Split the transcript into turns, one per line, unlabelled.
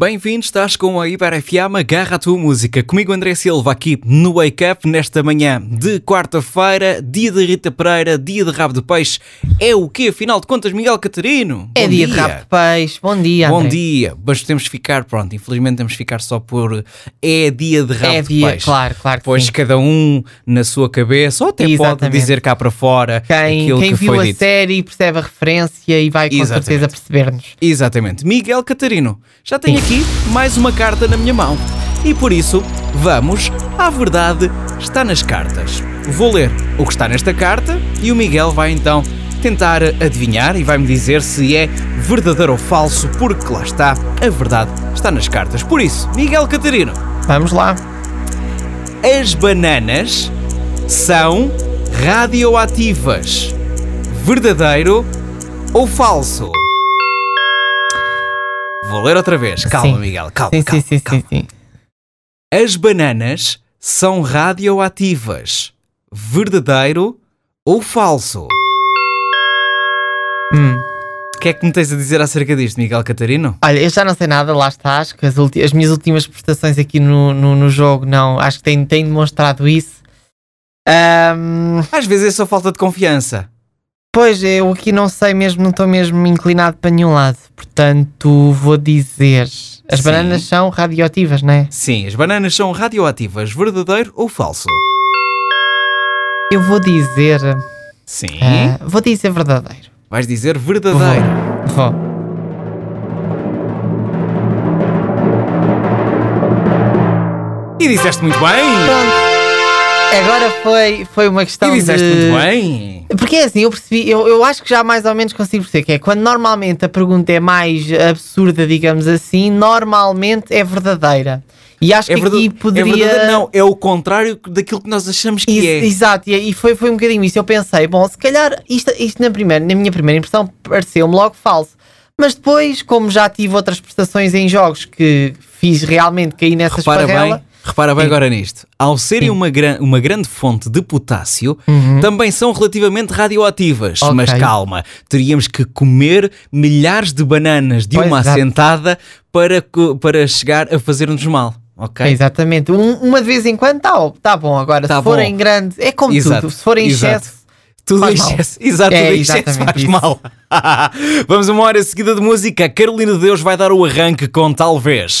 Bem-vindo, estás com a Iber FM, agarra a tua música. Comigo André Silva aqui no Wake Up nesta manhã de quarta-feira, dia de Rita Pereira, dia de rabo de peixe. É o quê, afinal de contas, Miguel Catarino?
É
Bom
dia, de rabo de peixe. Bom dia,
Bom
André.
dia, mas temos de ficar, pronto, infelizmente temos de ficar só por é dia de rabo
É
de
dia,
peixe.
claro, claro que
Pois
sim.
cada um na sua cabeça, ou até pode
Exatamente.
dizer cá para fora
Quem,
aquilo
quem
que
viu
foi
a
dito.
série percebe a referência e vai com
Exatamente.
certeza perceber-nos.
Exatamente. Miguel Catarino, já tenho aqui mais uma carta na minha mão. E por isso, vamos à verdade está nas cartas. Vou ler o que está nesta carta e o Miguel vai então tentar adivinhar e vai-me dizer se é verdadeiro ou falso, porque lá está, a verdade está nas cartas. Por isso, Miguel Catarino,
Vamos lá.
as bananas são radioativas. Verdadeiro ou falso? Vou ler outra vez. Calma,
Sim.
Miguel, calma,
Sim,
calma,
sim, sim,
calma.
sim, sim.
As bananas são radioativas. Verdadeiro ou falso?
Hum.
O que é que me tens a dizer acerca disto, Miguel Catarino?
Olha, eu já não sei nada, lá estás, que as, as minhas últimas prestações aqui no, no, no jogo, não, acho que têm, têm demonstrado isso. Ahm,
Às vezes é só falta de confiança.
Pois, eu aqui não sei mesmo, não estou mesmo inclinado para nenhum lado, portanto vou dizer, as
Sim.
bananas são radioativas, não é?
Sim, as bananas são radioativas. Verdadeiro ou falso?
Eu vou dizer,
Sim.
ah, vou dizer verdadeiro.
Vais dizer verdadeiro.
Vou.
E disseste muito bem!
Pronto. Agora foi, foi uma questão
E disseste
de...
muito bem!
Porque é assim, eu percebi, eu, eu acho que já mais ou menos consigo perceber que é quando normalmente a pergunta é mais absurda, digamos assim, normalmente é verdadeira. E acho
É,
que
verdade,
aqui poderia.
é não, é o contrário daquilo que nós achamos que
Is-
é.
Exato, e, e foi, foi um bocadinho isso. Eu pensei, bom, se calhar isto, isto na, primeira, na minha primeira impressão pareceu-me logo falso. Mas depois, como já tive outras prestações em jogos que fiz realmente cair nessa
Repara
esparrela,
bem, repara bem agora nisto. Ao serem.
Uhum.
uma, gran- uma grande fonte de potássio, também são relativamente radioativas.
Ok.
Mas calma, teríamos que comer milhares de bananas de
Pois,
uma
exato.
assentada para, para chegar a fazer-nos mal. Ok?
Exatamente. Um- uma de vez em quando está tá bom. Agora,
Tá
se for
bom.
em grande, é como
Exato,
tudo. Se for em
exato.
excesso,
Tudo
Faz
em
mal.
excesso. Exato,
É,
tudo em excesso faz
isso.
mal. Vamos a uma hora seguida de música. Carolina de Deus vai dar o arranque com talvez.